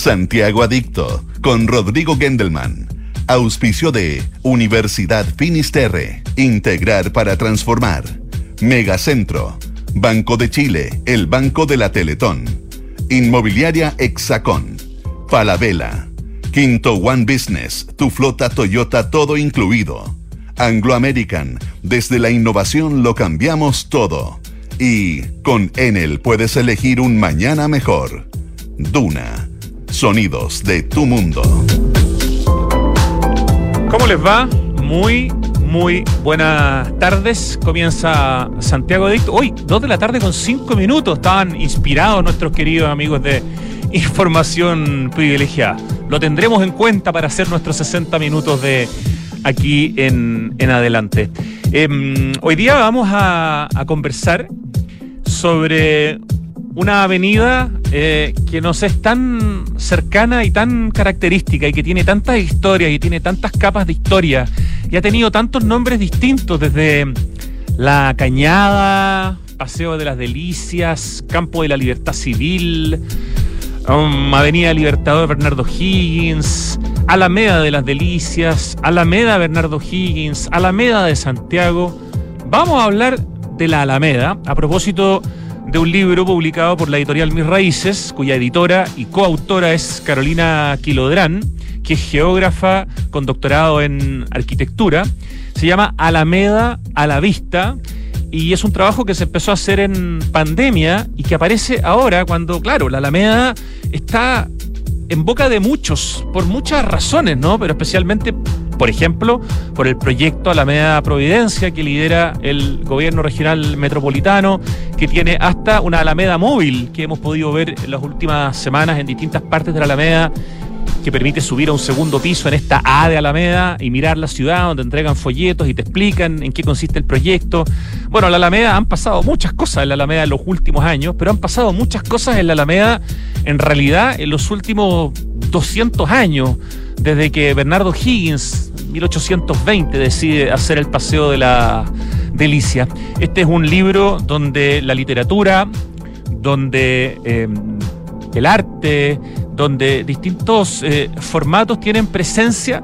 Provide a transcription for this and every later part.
Santiago Adicto con Rodrigo Gendelman. Auspicio de Universidad Finisterre. Integrar para transformar. Megacentro. Banco de Chile, el Banco de la Teletón. Inmobiliaria Hexacón. Falabella. Quinto One Business, tu flota Toyota todo incluido. Anglo American, desde la innovación lo cambiamos todo. Y con Enel puedes elegir un mañana mejor. Duna, sonidos de tu mundo. ¿Cómo les va? Muy, muy buenas tardes. Comienza Santiago Adicto. Hoy, dos de la tarde con cinco minutos. Estaban inspirados nuestros queridos amigos de Información Privilegiada. Lo tendremos en cuenta para hacer nuestros 60 minutos de aquí en, adelante. Em, hoy día vamos a, conversar sobre una avenida eh, que nos es tan cercana y tan característica y que tiene tantas historias y tiene tantas capas de historia y ha tenido tantos nombres distintos desde La Cañada, Paseo de las Delicias, Campo de la Libertad Civil, um, Avenida Libertador Bernardo Higgins, Alameda de las Delicias, Alameda Bernardo Higgins, Alameda de Santiago. Vamos a hablar de la Alameda a propósito un libro publicado por la editorial Mis Raíces, cuya editora y coautora es Carolina Quilodrán, que es geógrafa con doctorado en arquitectura. Se llama Alameda a la vista y es un trabajo que se empezó a hacer en pandemia y que aparece ahora cuando, claro, la Alameda está en boca de muchos, por muchas razones, ¿no? Pero especialmente, por ejemplo, por el proyecto Alameda Providencia que lidera el gobierno regional metropolitano, que tiene hasta una Alameda móvil que hemos podido ver en las últimas semanas en distintas partes de la Alameda que permite subir a un segundo piso en esta A de Alameda y mirar la ciudad donde entregan folletos y te explican en qué consiste el proyecto. Bueno, en la Alameda han pasado muchas cosas en la Alameda en los últimos años, pero han pasado muchas cosas en la Alameda en realidad en los últimos 200 años, desde que Bernardo Higgins, 1820, decide hacer el paseo de la delicia. Este es un libro donde la literatura, donde eh, el arte, donde distintos eh, formatos tienen presencia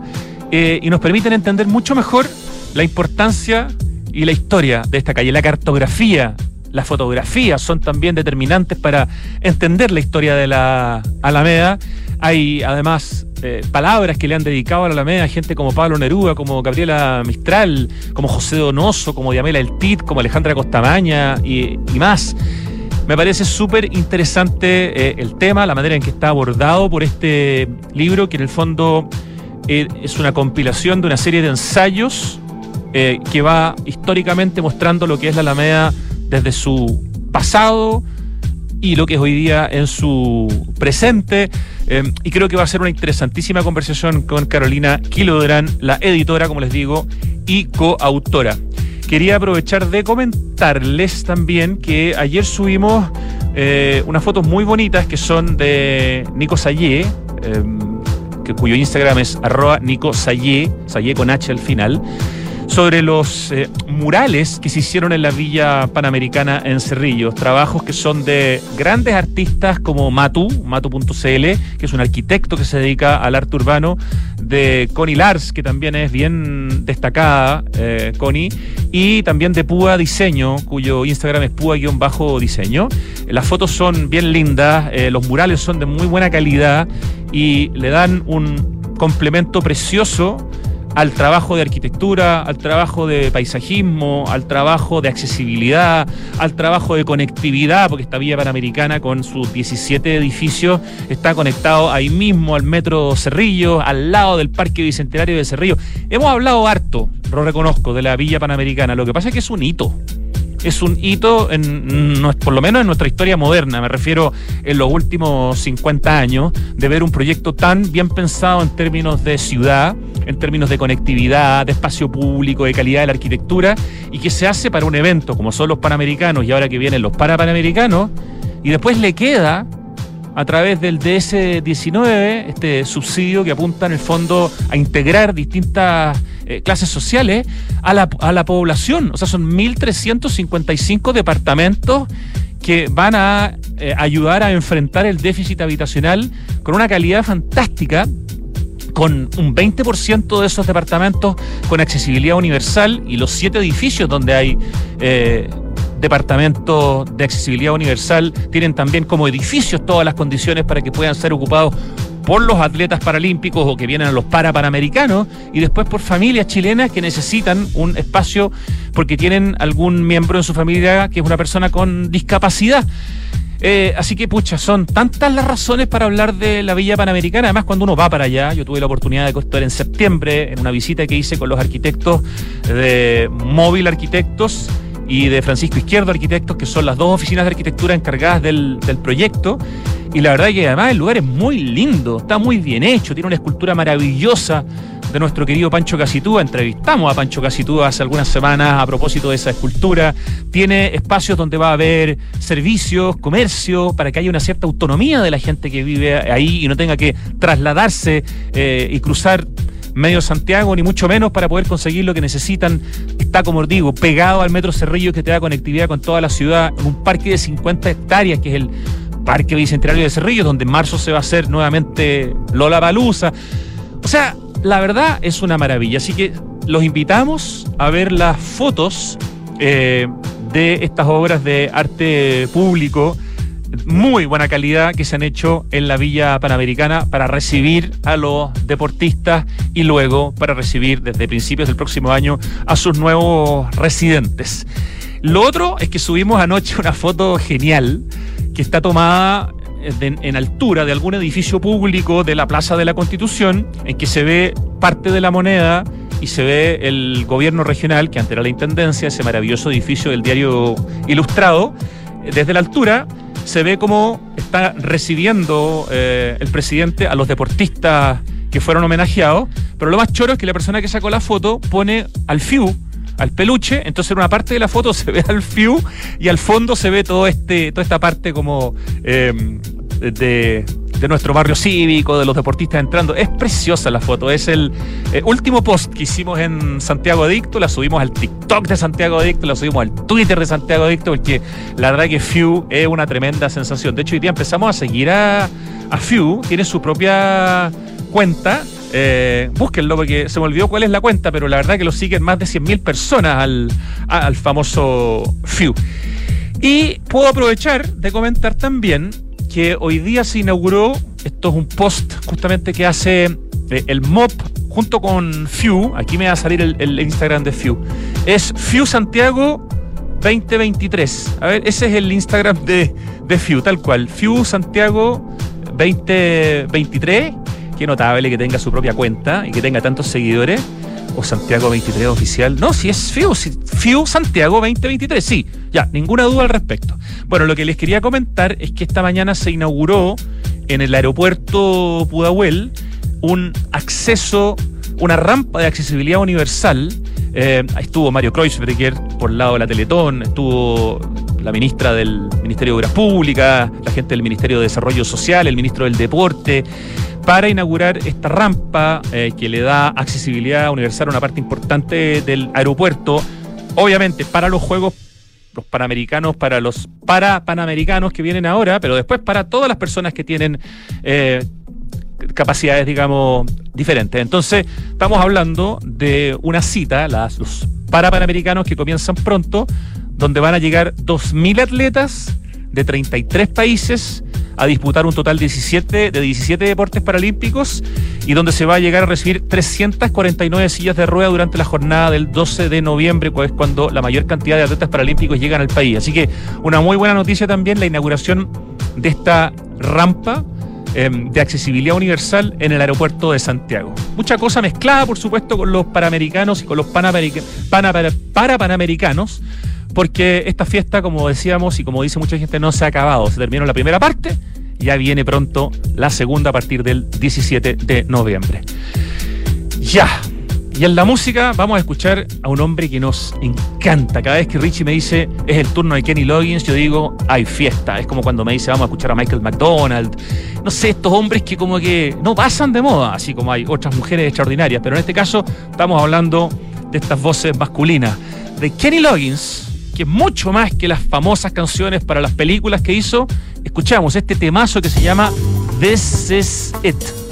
eh, y nos permiten entender mucho mejor la importancia y la historia de esta calle, la cartografía. Las fotografías son también determinantes para entender la historia de la Alameda. Hay además eh, palabras que le han dedicado a la Alameda gente como Pablo Neruda, como Gabriela Mistral, como José Donoso, como Diamela El Tit, como Alejandra Costamaña y, y más. Me parece súper interesante eh, el tema, la manera en que está abordado por este libro, que en el fondo eh, es una compilación de una serie de ensayos que va históricamente mostrando lo que es la Alameda desde su pasado y lo que es hoy día en su presente. y creo que va a ser una interesantísima conversación con Carolina Kilodran, la editora, como les digo, y coautora quería aprovechar de comentarles también que ayer subimos eh, unas fotos muy bonitas que son de Nico Sayé, em, que, cuyo Instagram es arroba Nico Sayé, Sayé con H al final sobre los eh, murales que se hicieron en la Villa Panamericana en Cerrillos, trabajos que son de grandes artistas como Matu, Matu.cl, que es un arquitecto que se dedica al arte urbano, de Connie Lars, que también es bien destacada, eh, Connie, y también de Púa Diseño, cuyo Instagram es Púa-diseño. Las fotos son bien lindas, eh, los murales son de muy buena calidad y le dan un complemento precioso al trabajo de arquitectura, al trabajo de paisajismo, al trabajo de accesibilidad, al trabajo de conectividad, porque esta vía panamericana con sus 17 edificios está conectado ahí mismo al metro Cerrillo, al lado del Parque Bicentenario de Cerrillo. Hemos hablado harto, lo reconozco, de la villa panamericana. Lo que pasa es que es un hito es un hito, en, por lo menos en nuestra historia moderna, me refiero en los últimos 50 años, de ver un proyecto tan bien pensado en términos de ciudad, en términos de conectividad, de espacio público, de calidad de la arquitectura, y que se hace para un evento como son los Panamericanos y ahora que vienen los Parapanamericanos, y después le queda a través del DS-19, este subsidio que apunta en el fondo a integrar distintas eh, clases sociales a la, a la población. O sea, son 1.355 departamentos que van a eh, ayudar a enfrentar el déficit habitacional con una calidad fantástica con un 20% de esos departamentos con accesibilidad universal y los siete edificios donde hay eh, departamentos de accesibilidad universal tienen también como edificios todas las condiciones para que puedan ser ocupados por los atletas paralímpicos o que vienen a los parapanamericanos y después por familias chilenas que necesitan un espacio porque tienen algún miembro en su familia que es una persona con discapacidad. Eh, así que, pucha, son tantas las razones para hablar de la Villa Panamericana. Además, cuando uno va para allá, yo tuve la oportunidad de estar en septiembre en una visita que hice con los arquitectos de Móvil Arquitectos y de Francisco Izquierdo Arquitectos, que son las dos oficinas de arquitectura encargadas del, del proyecto. Y la verdad que además el lugar es muy lindo, está muy bien hecho, tiene una escultura maravillosa de nuestro querido Pancho Casitúa. Entrevistamos a Pancho Casitúa hace algunas semanas a propósito de esa escultura. Tiene espacios donde va a haber servicios, comercio, para que haya una cierta autonomía de la gente que vive ahí y no tenga que trasladarse eh, y cruzar medio Santiago, ni mucho menos para poder conseguir lo que necesitan. Está, como digo, pegado al Metro Cerrillo que te da conectividad con toda la ciudad, en un parque de 50 hectáreas, que es el Parque Bicentenario de Cerrillo, donde en marzo se va a hacer nuevamente Lola Balusa. O sea, la verdad es una maravilla. Así que los invitamos a ver las fotos eh, de estas obras de arte público muy buena calidad que se han hecho en la Villa Panamericana para recibir a los deportistas y luego para recibir desde principios del próximo año a sus nuevos residentes. Lo otro es que subimos anoche una foto genial que está tomada en altura de algún edificio público de la Plaza de la Constitución, en que se ve parte de la moneda y se ve el gobierno regional, que antes era la Intendencia, ese maravilloso edificio del diario Ilustrado, desde la altura se ve cómo está recibiendo eh, el presidente a los deportistas que fueron homenajeados, pero lo más choro es que la persona que sacó la foto pone al FIU, al peluche, entonces en una parte de la foto se ve al Fiu y al fondo se ve todo este, toda esta parte como eh, de, nuestro barrio cívico, de los deportistas entrando. Es preciosa la foto, es el eh, último post que hicimos en Santiago Adicto, la subimos al TikTok de Santiago Adicto, la subimos al Twitter de Santiago Adicto, porque la verdad que Fiu es una tremenda sensación. De hecho, hoy día empezamos a seguir a, a Fiu, tiene su propia cuenta eh, búsquenlo porque se me olvidó cuál es la cuenta, pero la verdad que lo siguen más de 100.000 personas al, al famoso FIU. Y puedo aprovechar de comentar también que hoy día se inauguró, esto es un post justamente que hace eh, el MOP junto con FIU, aquí me va a salir el, Instagram de FIU, es FIU Santiago 2023. A ver, ese es el Instagram de, de FIU, tal cual, FIU Santiago 2023 Qué notable que tenga su propia cuenta y que tenga tantos seguidores. O Santiago 23 oficial. No, si es FIU, FIU Santiago 2023, sí, ya, ninguna duda al respecto. Bueno, lo que les quería comentar es que esta mañana se inauguró en el aeropuerto Pudahuel un acceso, una rampa de accesibilidad universal. Eh, estuvo Mario Kreuzberger por el lado de la Teletón, estuvo la ministra del Ministerio de Obras Públicas, la gente del Ministerio de Desarrollo Social, el ministro del Deporte, para inaugurar esta rampa eh, que le da accesibilidad universal a una parte importante del aeropuerto. Obviamente para los Juegos los panamericanos, para los para panamericanos que vienen ahora, pero después para todas las personas que tienen eh, capacidades, digamos, diferentes. Entonces, estamos hablando de una cita, los para panamericanos que comienzan pronto, donde van a llegar 2.000 atletas de 33 países a disputar un total de 17, de 17 deportes paralímpicos y donde se va a llegar a recibir 349 sillas de rueda durante la jornada del 12 de noviembre, es cuando la mayor cantidad de atletas paralímpicos llegan al país. Así que una muy buena noticia también la inauguración de esta rampa em, de accesibilidad universal en el aeropuerto de Santiago. Mucha cosa mezclada, por supuesto, con los panamericanos y con los para panamericanos porque esta fiesta, como decíamos y como dice mucha gente, no se ha acabado. Se terminó la primera parte, ya viene pronto la segunda a partir del 17 de noviembre. Ya. Y en la música vamos a escuchar a un hombre que nos encanta. Cada vez que Richie me dice es el turno de Kenny Loggins, yo digo hay fiesta. Es como cuando me dice vamos a escuchar a Michael McDonald. No sé, estos hombres que como que no pasan de moda, así como hay otras mujeres extraordinarias. Pero en este caso estamos hablando de estas voces masculinas. De Kenny Loggins, que mucho más que las famosas canciones para las películas que hizo, escuchamos este temazo que se llama This Is It.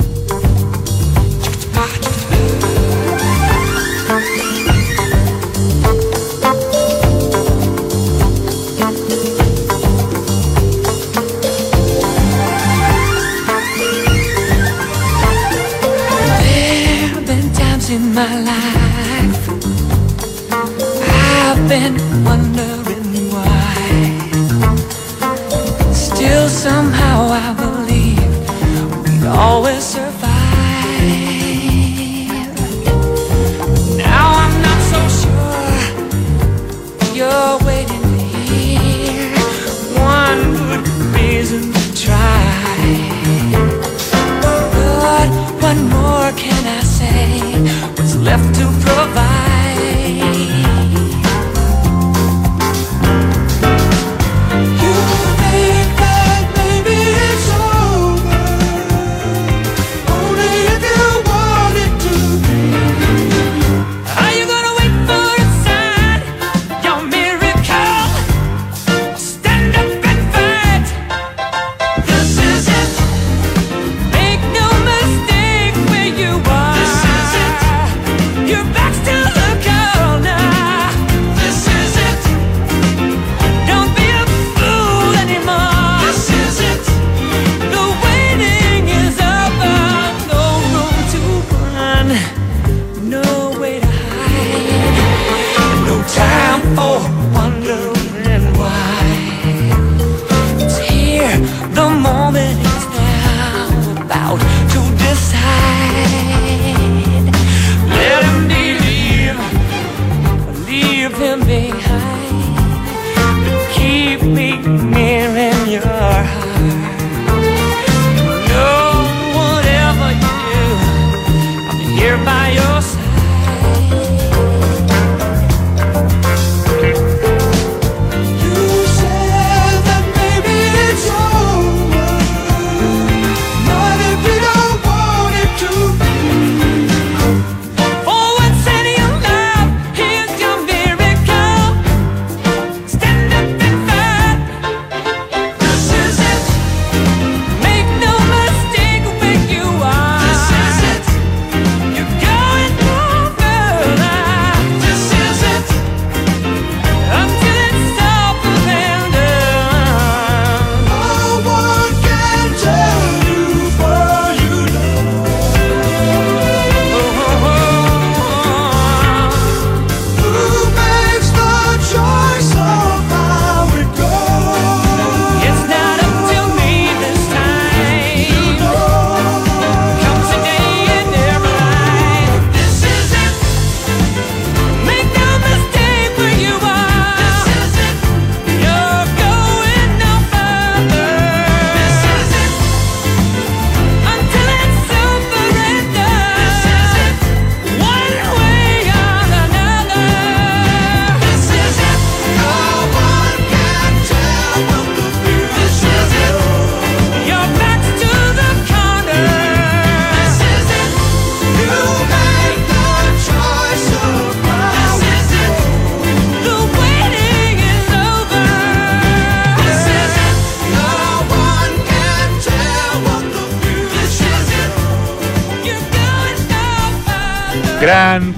Yeah.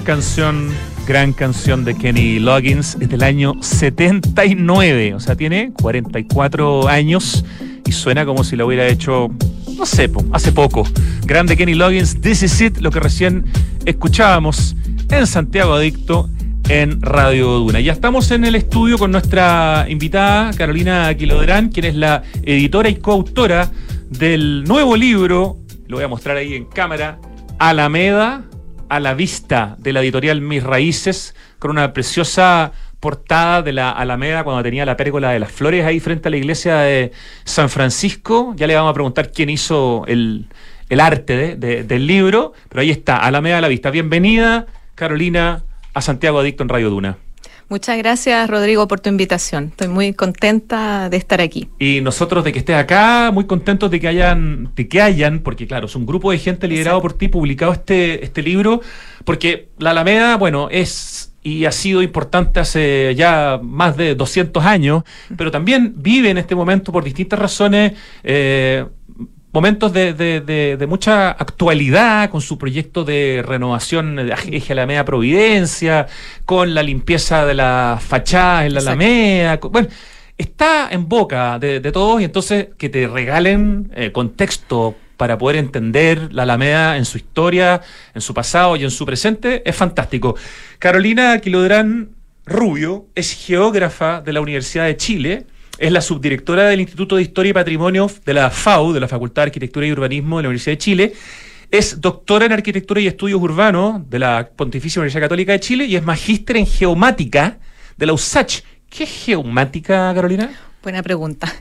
Canción, gran canción de Kenny Loggins, es del año 79, o sea, tiene 44 años y suena como si lo hubiera hecho, no sé, hace poco. Grande Kenny Loggins, This Is It, lo que recién escuchábamos en Santiago Adicto en Radio Duna. Ya estamos en el estudio con nuestra invitada Carolina Quilodrán, quien es la editora y coautora del nuevo libro, lo voy a mostrar ahí en cámara, Alameda, a la vista de la editorial Mis Raíces, con una preciosa portada de la Alameda cuando tenía la pérgola de las flores ahí frente a la iglesia de San Francisco. Ya le vamos a preguntar quién hizo el, arte del libro, pero ahí está, Alameda a la vista. Bienvenida, Carolina, a Santiago Adicto en Radio Duna. Muchas gracias, Rodrigo, por tu invitación. Estoy muy contenta de estar aquí. Y nosotros de que estés acá, muy contentos de que hayan, de que hayan, porque claro, es un grupo de gente liderado por ti, publicado este, este libro, porque la Alameda, bueno, es y ha sido importante hace ya más de 200 años, pero también vive en este momento por distintas razones. Eh, momentos de, de, de, de, mucha actualidad con su proyecto de renovación de Eje Alameda Providencia, con la limpieza de la fachada en la Exacto. Alameda. con- bueno, está en boca de, de todos y entonces que te regalen eh, contexto para poder entender la Alameda en su historia, en su pasado y en su presente es fantástico. Carolina Quilodrán Rubio es geógrafa de la Universidad de Chile, es la subdirectora del Instituto de Historia y Patrimonio de la FAU, de la Facultad de Arquitectura y Urbanismo de la Universidad de Chile. Es doctora en Arquitectura y Estudios Urbanos de la Pontificia Universidad Católica de Chile y es magíster en Geomática de la USACH. ¿Qué es geomática, Carolina? Buena pregunta.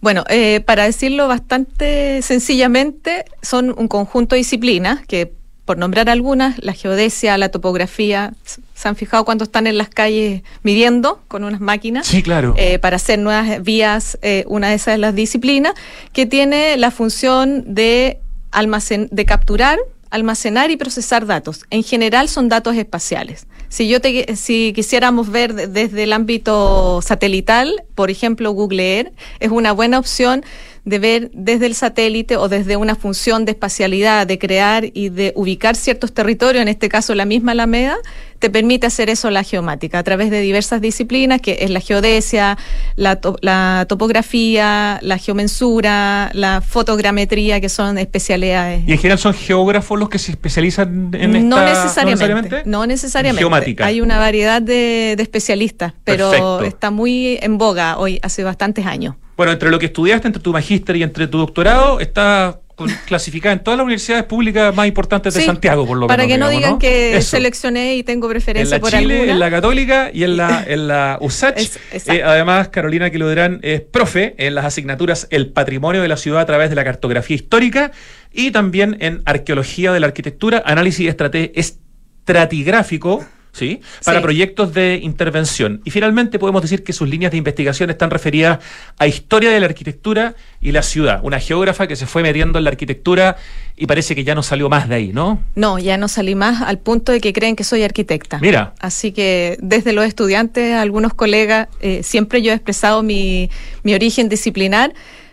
Bueno, eh, para decirlo bastante sencillamente, son un conjunto de disciplinas que, por nombrar algunas, la geodesia, la topografía, ¿se han fijado cuando están en las calles midiendo con unas máquinas? Sí, claro. eh, para hacer nuevas vías, eh, una de esas es las disciplinas, que tiene la función de, almacen de capturar, almacenar y procesar datos. En general son datos espaciales. Si yo te, si quisiéramos ver de- desde el ámbito satelital, por ejemplo, Google Earth es una buena opción de ver desde el satélite o desde una función de espacialidad, de crear y de ubicar ciertos territorios, en este caso la misma Alameda, te permite hacer eso la geomática a través de diversas disciplinas, que es la geodesia, la, to- la topografía, la geomensura, la fotogrametría, que son especialidades. Y en general son geógrafos los que se especializan en esta... no, necesariamente, no necesariamente. Geomática. Hay una variedad de, de especialistas, pero Perfecto. está muy en boga hoy, hace bastantes años. Bueno, entre lo que estudiaste, entre tu magíster y entre tu doctorado, está con- clasificada en todas las universidades públicas más importantes de Sí, Santiago, por lo para menos. que no digamos, digan que Eso. seleccioné y tengo En preferencia la por Chile, alguna. en la Católica y en la, en la USACH. Es-. Eh, además, Carolina Quilodrán es profe en las asignaturas El Patrimonio de la Ciudad a través de la cartografía histórica y también en Arqueología de la Arquitectura, Análisis estratigráfico. ¿Sí? Para Sí. proyectos de intervención. Y finalmente podemos decir que sus líneas de investigación están referidas a historia de la arquitectura y la ciudad. Una geógrafa que se fue metiendo en la arquitectura y parece que ya no salió más de ahí, ¿no? No, ya no salí más al punto de que creen que soy arquitecta. Mira. Así que desde los estudiantes, algunos colegas, eh, siempre yo he expresado mi, mi origen disciplinar,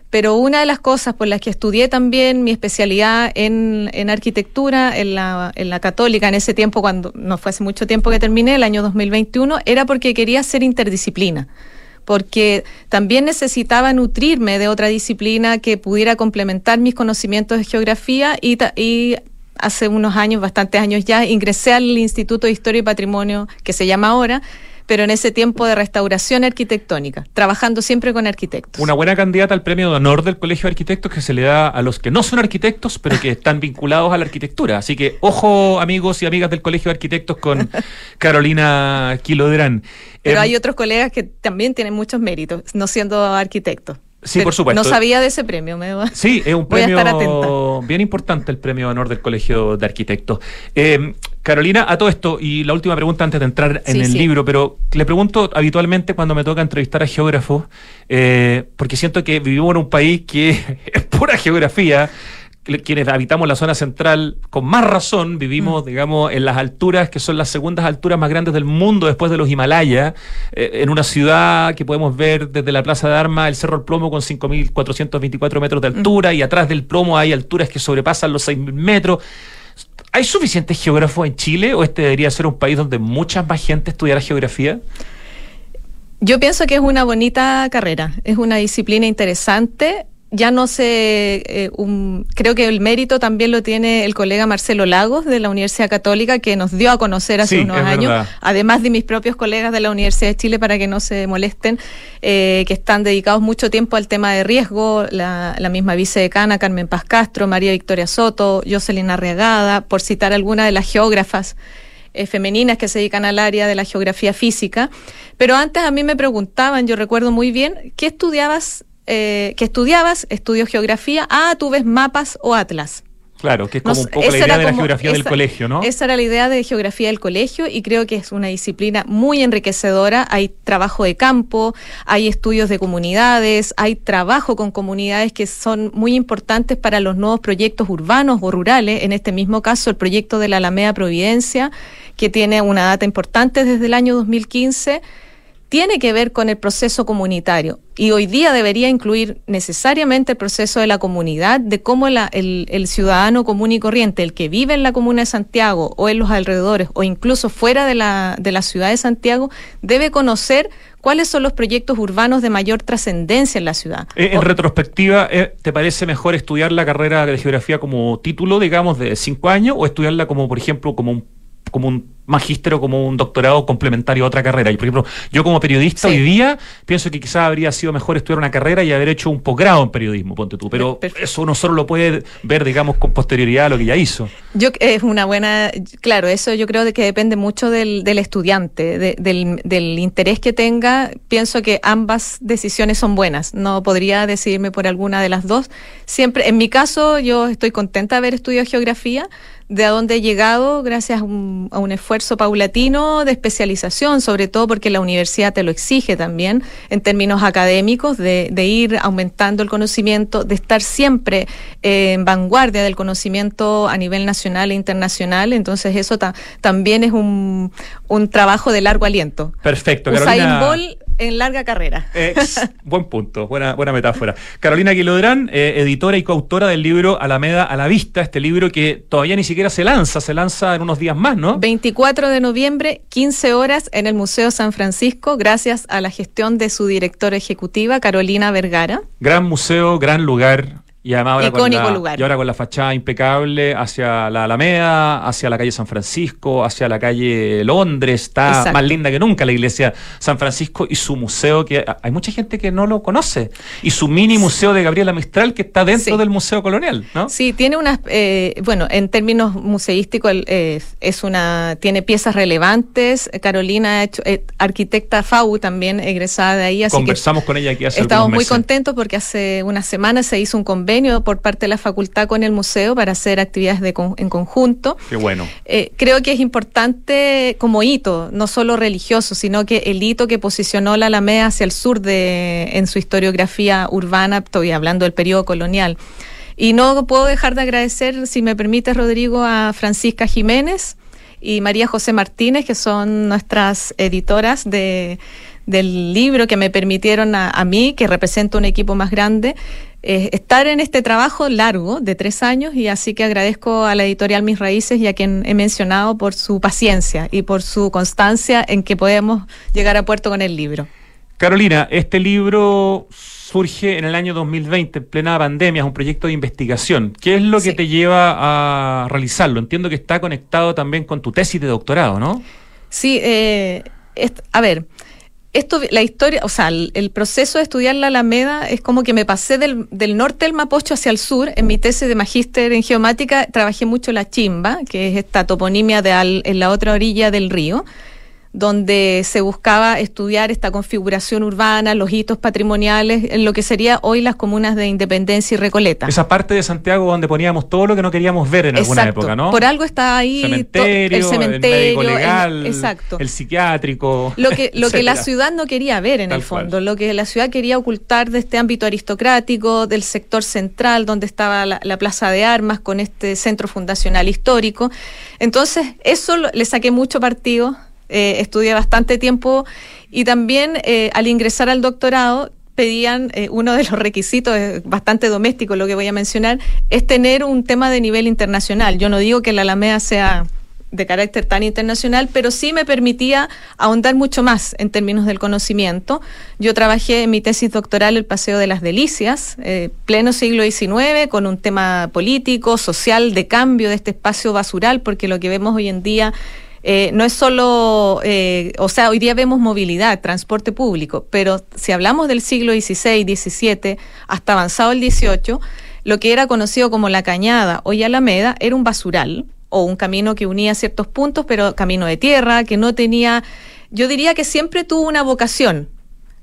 pero una de las cosas por las que estudié también mi especialidad en, en arquitectura, en la, en la católica, en ese tiempo, cuando no fue hace mucho tiempo que terminé, el año 2021, era porque quería ser interdisciplina porque también necesitaba nutrirme de otra disciplina que pudiera complementar mis conocimientos de geografía y, y hace unos años, bastantes años ya, ingresé al Instituto de Historia y Patrimonio, que se llama ahora, pero en ese tiempo de restauración arquitectónica, trabajando siempre con arquitectos. Una buena candidata al premio de honor del Colegio de Arquitectos que se le da a los que no son arquitectos, pero que están vinculados a la arquitectura. Así que ojo, amigos y amigas del Colegio de Arquitectos, con Carolina Quilodrán. Pero Em, hay otros colegas que también tienen muchos méritos, no siendo arquitectos. Sí, Pero por supuesto. No sabía de ese premio, me Sí, es un premio bien importante, el premio de honor del Colegio de Arquitectos. Eh, Carolina, a todo esto, y la última pregunta antes de entrar en Sí, el sí. libro, pero le pregunto habitualmente cuando me toca entrevistar a geógrafos, eh, porque siento que vivimos en un país que es pura geografía. Quienes habitamos la zona central, con más razón, vivimos, Mm. digamos, en las alturas que son las segundas alturas más grandes del mundo después de los Himalayas, eh, en una ciudad que podemos ver desde la Plaza de Armas, el Cerro El Plomo con 5.424 metros de altura, y atrás del Plomo hay alturas que sobrepasan los 6.000 metros. ¿Hay suficientes geógrafos en Chile o este debería ser un país donde mucha más gente estudiara geografía? Yo pienso que es una bonita carrera, es una disciplina interesante. Ya no sé, eh, un- creo que el mérito también lo tiene el colega Marcelo Lagos de la Universidad Católica, que nos dio a conocer hace Sí, unos años, verdad. además de mis propios colegas de la Universidad de Chile, para que no se molesten, eh, que están dedicados mucho tiempo al tema de riesgo, la, la misma vicedecana Carmen Paz Castro, María Victoria Soto, Jocelyn Arriagada, por citar algunas de las geógrafas eh, femeninas que se dedican al área de la geografía física. Pero antes a mí me preguntaban, yo recuerdo muy bien, ¿qué estudiabas? Eh, ¿Qué estudiabas? Estudio geografía. Ah, tú ves mapas o atlas. Claro, que es como un sé, poco la idea de la como- geografía del colegio, ¿no? Esa era la idea de geografía del colegio y creo que es una disciplina muy enriquecedora. Hay trabajo de campo, hay estudios de comunidades, hay trabajo con comunidades que son muy importantes para los nuevos proyectos urbanos o rurales. En este mismo caso, el proyecto de la Alameda Providencia, que tiene una data importante desde el año 2015 tiene que ver con el proceso comunitario y hoy día debería incluir necesariamente el proceso de la comunidad, de cómo el, el, ciudadano común y corriente, el que vive en la comuna de Santiago o en los alrededores o incluso fuera de la, de la ciudad de Santiago, debe conocer cuáles son los proyectos urbanos de mayor trascendencia en la ciudad. Eh, en retrospectiva, eh, ¿te parece mejor estudiar la carrera de geografía como título, digamos, de cinco años o estudiarla como, por ejemplo, como un, como un magíster o como un doctorado complementario a otra carrera. Y por ejemplo, yo como periodista hoy día pienso que quizás habría sido mejor estudiar una carrera y haber hecho un posgrado en periodismo, ponte tú. Pero eso uno solo lo puede ver, digamos, con posterioridad a lo que ya hizo. Yo es una buena, claro, eso yo creo que depende mucho del, del estudiante, del, del interés que tenga. Pienso que ambas decisiones son buenas. No podría decidirme por alguna de las dos. Siempre, en mi caso, yo estoy contenta de haber estudiado geografía de a dónde he llegado gracias a un, a un esfuerzo paulatino de especialización, sobre todo porque la universidad te lo exige también en términos académicos, de, ir aumentando el conocimiento, de estar siempre eh, en vanguardia del conocimiento a nivel nacional e internacional. Entonces eso también es un, un trabajo de largo aliento. Perfecto, Carolina en larga carrera. buen punto, buena, buena metáfora. Carolina Quilodrán, eh, editora y coautora del libro Alameda a la Vista, este libro que todavía ni siquiera se lanza, se lanza en unos días más, ¿no? 24 de noviembre, 15 horas en el Museo San Francisco, gracias a la gestión de su directora ejecutiva, Carolina Vergara. Gran museo, gran lugar, y además ahora con la, lugar. Y ahora con la fachada impecable hacia la Alameda, hacia la calle San Francisco, hacia la calle Londres, está más linda que nunca la iglesia San Francisco y su museo, que hay mucha gente que no lo conoce, y su mini museo de Gabriela Mistral que está dentro del Museo Colonial, ¿no? Sí, tiene unas, eh, bueno, en términos museísticos eh, es una, tiene piezas relevantes, Carolina, hecho, eh, arquitecta FAU también egresada de ahí, así Conversamos con ella aquí hace Estamos muy contentos porque hace unas semanas se hizo un convenio por parte de la facultad con el museo para hacer actividades de en conjunto. Qué bueno. Eh, creo que es importante como hito, no solo religioso, sino que el hito que posicionó la Alameda hacia el sur de, en su historiografía urbana, estoy hablando del periodo colonial. Y no puedo dejar de agradecer, si me permite, Rodrigo, a Francisca Jiménez y María José Martínez, que son nuestras editoras de, del libro que me permitieron a, a mí, que represento un equipo más grande, eh, estar en este trabajo largo de tres años y así que agradezco a la editorial Mis Raíces y a quien he mencionado por su paciencia y por su constancia en que podemos llegar a puerto con el libro. Carolina, este libro surge en el año 2020, en plena pandemia, es un proyecto de investigación. ¿Qué es lo que te lleva a realizarlo? Entiendo que está conectado también con tu tesis de doctorado, ¿no? Sí, eh, a ver, esto, la historia, o sea, el, proceso de estudiar la Alameda es como que me pasé del, del, norte del Mapocho hacia el sur. En mi tesis de magíster en geomática trabajé mucho la chimba, que es esta toponimia de en la otra orilla del río donde se buscaba estudiar esta configuración urbana, los hitos patrimoniales, en lo que sería hoy las comunas de Independencia y Recoleta. Esa parte de Santiago donde poníamos todo lo que no queríamos ver en alguna época, ¿no? Por algo está ahí el cementerio, el, legal, exacto. el psiquiátrico. Lo que, lo que la ciudad no quería ver en el fondo, lo que la ciudad quería ocultar de este ámbito aristocrático, del sector central, donde estaba la, la Plaza de Armas con este centro fundacional histórico. Entonces, eso le saqué mucho partido eh, estudié bastante tiempo y también eh, al ingresar al doctorado pedían, eh, uno de los requisitos, bastante doméstico lo que voy a mencionar, es tener un tema de nivel internacional. Yo no digo que la Alameda sea de carácter tan internacional, pero sí me permitía ahondar mucho más en términos del conocimiento. Yo trabajé en mi tesis doctoral El Paseo de las Delicias, pleno siglo XIX, con un tema político, social, de cambio de este espacio basural, porque lo que vemos hoy en día eh, no es solo, eh, o sea, hoy día vemos movilidad, transporte público, pero si hablamos del siglo XVI, XVII, hasta avanzado el XVIII, lo que era conocido como la Cañada, hoy Alameda, era un basural o un camino que unía ciertos puntos, pero camino de tierra, que no tenía, yo diría que siempre tuvo una vocación,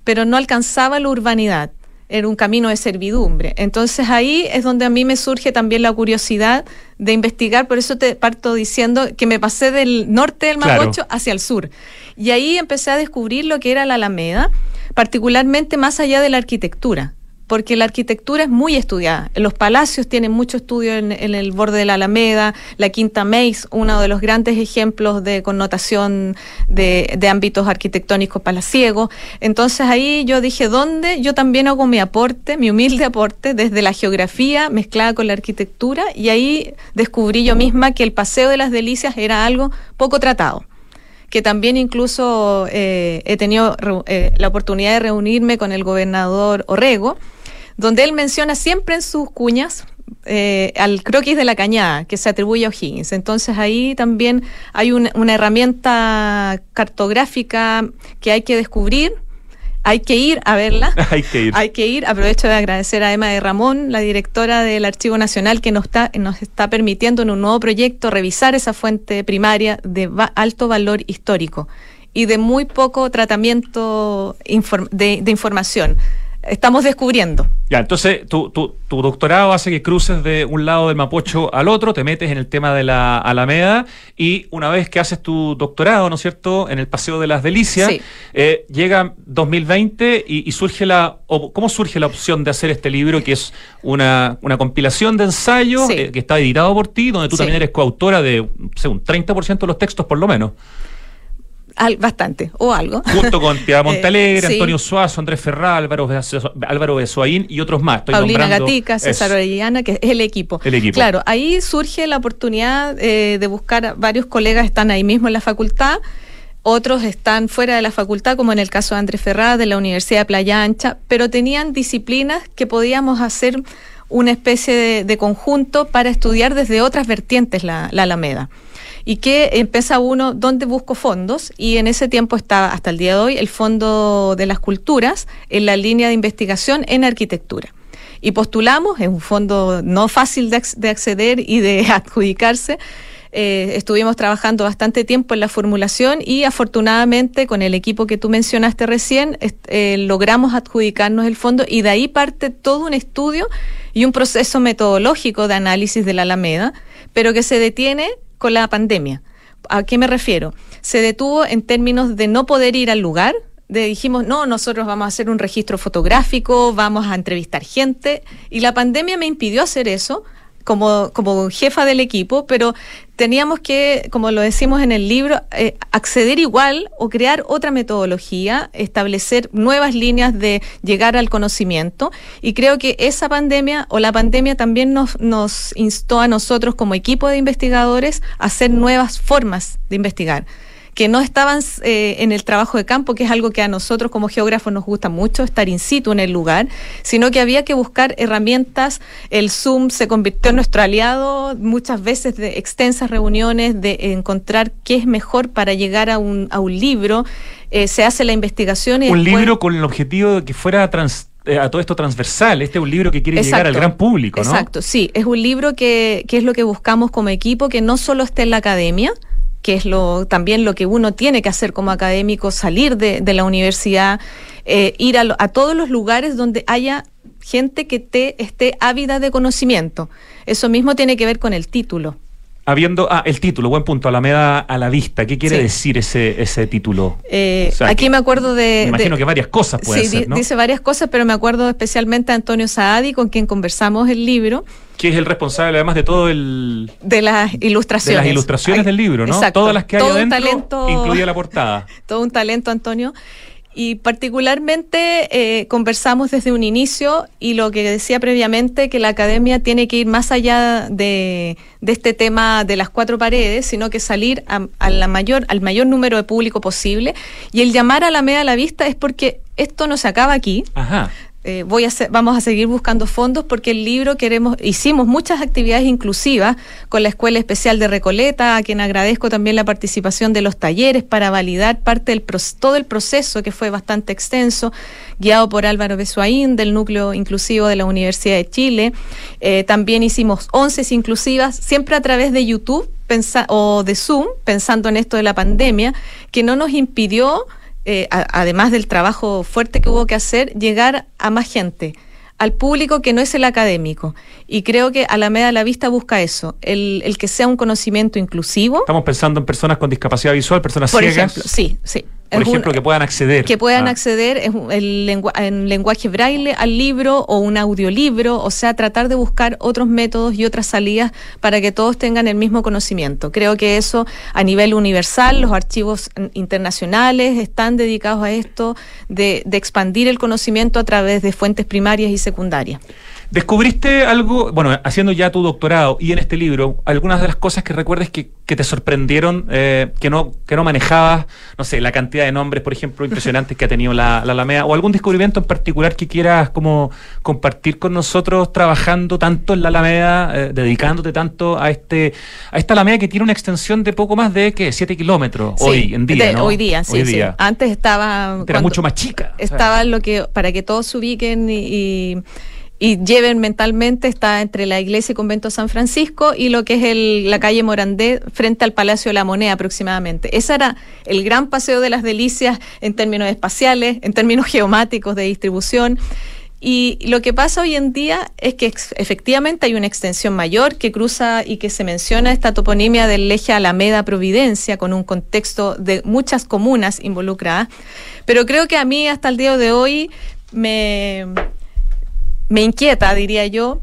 pero no alcanzaba la urbanidad era un camino de servidumbre. Entonces ahí es donde a mí me surge también la curiosidad de investigar, por eso te parto diciendo que me pasé del norte del Mapocho hacia el sur. Y ahí empecé a descubrir lo que era la Alameda, particularmente más allá de la arquitectura porque la arquitectura es muy estudiada. Los palacios tienen mucho estudio en, en el borde de la Alameda, la Quinta Meis, uno de los grandes ejemplos de connotación de, de ámbitos arquitectónicos palaciegos. Entonces ahí yo dije, ¿dónde? Yo también hago mi aporte, mi humilde aporte, desde la geografía mezclada con la arquitectura, y ahí descubrí yo misma que el Paseo de las Delicias era algo poco tratado que también incluso eh, he tenido eh, la oportunidad de reunirme con el gobernador Orrego, donde él menciona siempre en sus cuñas eh, al croquis de la cañada, que se atribuye a O'Higgins. Entonces ahí también hay una, una herramienta cartográfica que hay que descubrir hay que ir a verla. Hay que ir. Hay que ir. Aprovecho de agradecer a Emma de Ramón, la directora del Archivo Nacional, que nos está, nos está permitiendo en un nuevo proyecto revisar esa fuente primaria de va- alto valor histórico y de muy poco tratamiento inform- de, de información. Estamos descubriendo. Ya, entonces tu, tu, tu doctorado hace que cruces de un lado del Mapocho al otro, te metes en el tema de la Alameda y una vez que haces tu doctorado, ¿no es cierto?, en el Paseo de las Delicias, Sí. eh, llega 2020 y, y surge la, ¿cómo surge la opción de hacer este libro que es una, una compilación de ensayos Sí. eh, que está editado por ti, donde tú Sí. también eres coautora de, no sé, un 30% de los textos por lo menos, Al- bastante, o algo. junto con Piedad Montalegre, Eh, sí. Antonio Suazo, Andrés Ferral, Álvaro, Álvaro Besoaín y otros más. Estoy Paulina Gatica, César. Orellana, que es el equipo. El equipo. Claro, ahí surge la oportunidad eh, de buscar, varios colegas están ahí mismo en la facultad, otros están fuera de la facultad, como en el caso de Andrés Ferrada de la Universidad de Playa Ancha, pero tenían disciplinas que podíamos hacer una especie de, de conjunto para estudiar desde otras vertientes la, la Alameda. Y que empieza uno, ¿dónde busco fondos? Y en ese tiempo estaba, hasta el día de hoy, el Fondo de las Culturas en la línea de investigación en arquitectura. Y postulamos, es un fondo no fácil de, ac- de acceder y de adjudicarse. Eh, estuvimos trabajando bastante tiempo en la formulación y afortunadamente con el equipo que tú mencionaste recién eh, logramos adjudicarnos el fondo y de ahí parte todo un estudio y un proceso metodológico de análisis de la Alameda, pero que se detiene con la pandemia. ¿A qué me refiero? Se detuvo en términos de no poder ir al lugar, de dijimos, no, nosotros vamos a hacer un registro fotográfico, vamos a entrevistar gente, y la pandemia me impidió hacer eso como, como jefa del equipo, pero teníamos que, como lo decimos en el libro, eh, acceder igual o crear otra metodología, establecer nuevas líneas de llegar al conocimiento. Y creo que esa pandemia o la pandemia también nos, nos instó a nosotros como equipo de investigadores a hacer nuevas formas de investigar que no estaban eh, en el trabajo de campo, que es algo que a nosotros como geógrafos nos gusta mucho, estar in situ en el lugar, sino que había que buscar herramientas. El Zoom se convirtió en nuestro aliado muchas veces de extensas reuniones, de encontrar qué es mejor para llegar a un, a un libro. Eh, se hace la investigación y Un después- libro con el objetivo de que fuera trans- eh, a todo esto transversal. Este es un libro que quiere llegar al gran público, ¿no? Exacto, sí. Es un libro que, que es lo que buscamos como equipo, que no solo esté en la academia, que es lo también lo que uno tiene que hacer como académico, salir de, de la universidad, eh, ir a, a todos los lugares donde haya gente que te esté ávida de conocimiento. Eso mismo tiene que ver con el título. Habiendo, ah, el título, buen punto, Alameda a la vista. ¿Qué quiere Sí. decir ese, ese título? Eh, O sea, aquí que- me acuerdo de... Me imagino de- que varias cosas puede sí, ser, ¿no? dice varias cosas, pero me acuerdo especialmente a Antonio Saadi, con quien conversamos el libro. Que es el responsable además de todo el... De las De ilustraciones. las ilustraciones Ay, del libro, ¿no? exacto. Todas las que hay Todo un adentro, talento- incluida la portada. todo un talento, Antonio. Y particularmente eh, conversamos desde un inicio y lo que decía previamente, que la academia tiene que ir más allá de, este tema de las cuatro paredes, sino que salir a, mayor, al mayor número de público posible. Y el llamar a la media a la vista es porque esto no se acaba aquí. Ajá. Eh, voy a hacer- vamos a seguir buscando fondos porque el libro queremos, hicimos muchas actividades inclusivas con la Escuela Especial de Recoleta, a quien agradezco también la participación de los talleres para validar parte del todo el proceso que fue bastante extenso, guiado por Álvaro Besuaín del Núcleo Inclusivo de la Universidad de Chile. Eh, también hicimos once inclusivas, siempre a través de YouTube o de Zoom, pensando en esto de la pandemia, que no nos impidió eh, a- además del trabajo fuerte que hubo que hacer, llegar a más gente, al público que no es el académico. Y creo que Alameda a la Vista busca eso, el, el que sea un conocimiento inclusivo. Estamos pensando en personas con discapacidad visual, personas Por ciegas. ejemplo, sí, sí. Por ejemplo, que puedan acceder. que puedan Ah. acceder el lengua- en lenguaje braille al libro o un audiolibro, o sea, tratar de buscar otros métodos y otras salidas para que todos tengan el mismo conocimiento. Creo que eso a nivel universal, los archivos internacionales están dedicados a esto de, de expandir el conocimiento a través de fuentes primarias y secundarias. ¿Descubriste algo, bueno, haciendo ya tu doctorado y en este libro, algunas de las cosas que recuerdes que, que te sorprendieron, eh, que, no, que no manejabas, no sé, la cantidad de nombres, por ejemplo, impresionantes que ha tenido la, la Alameda, o algún descubrimiento en particular que quieras como compartir con nosotros trabajando tanto en la Alameda, eh, dedicándote tanto a este a esta Alameda que tiene una extensión de poco más de, ¿qué? 7 kilómetros Sí, hoy en día, de- ¿no? Hoy día, sí, Hoy sí. Antes estaba... Era mucho más chica. o sea. estaba lo que para que todos se ubiquen y, y- y lleven mentalmente está entre la iglesia y convento San Francisco y lo que es el- la calle Morandé frente al Palacio de la Moneda aproximadamente. Ese era el gran paseo de las delicias en términos espaciales, en términos geomáticos de distribución. Y lo que pasa hoy en día es que efectivamente hay una extensión mayor que cruza y que se menciona esta toponimia del eje Alameda Providencia con un contexto de muchas comunas involucradas. Pero creo que a mí hasta el día de hoy me, me inquieta, diría yo,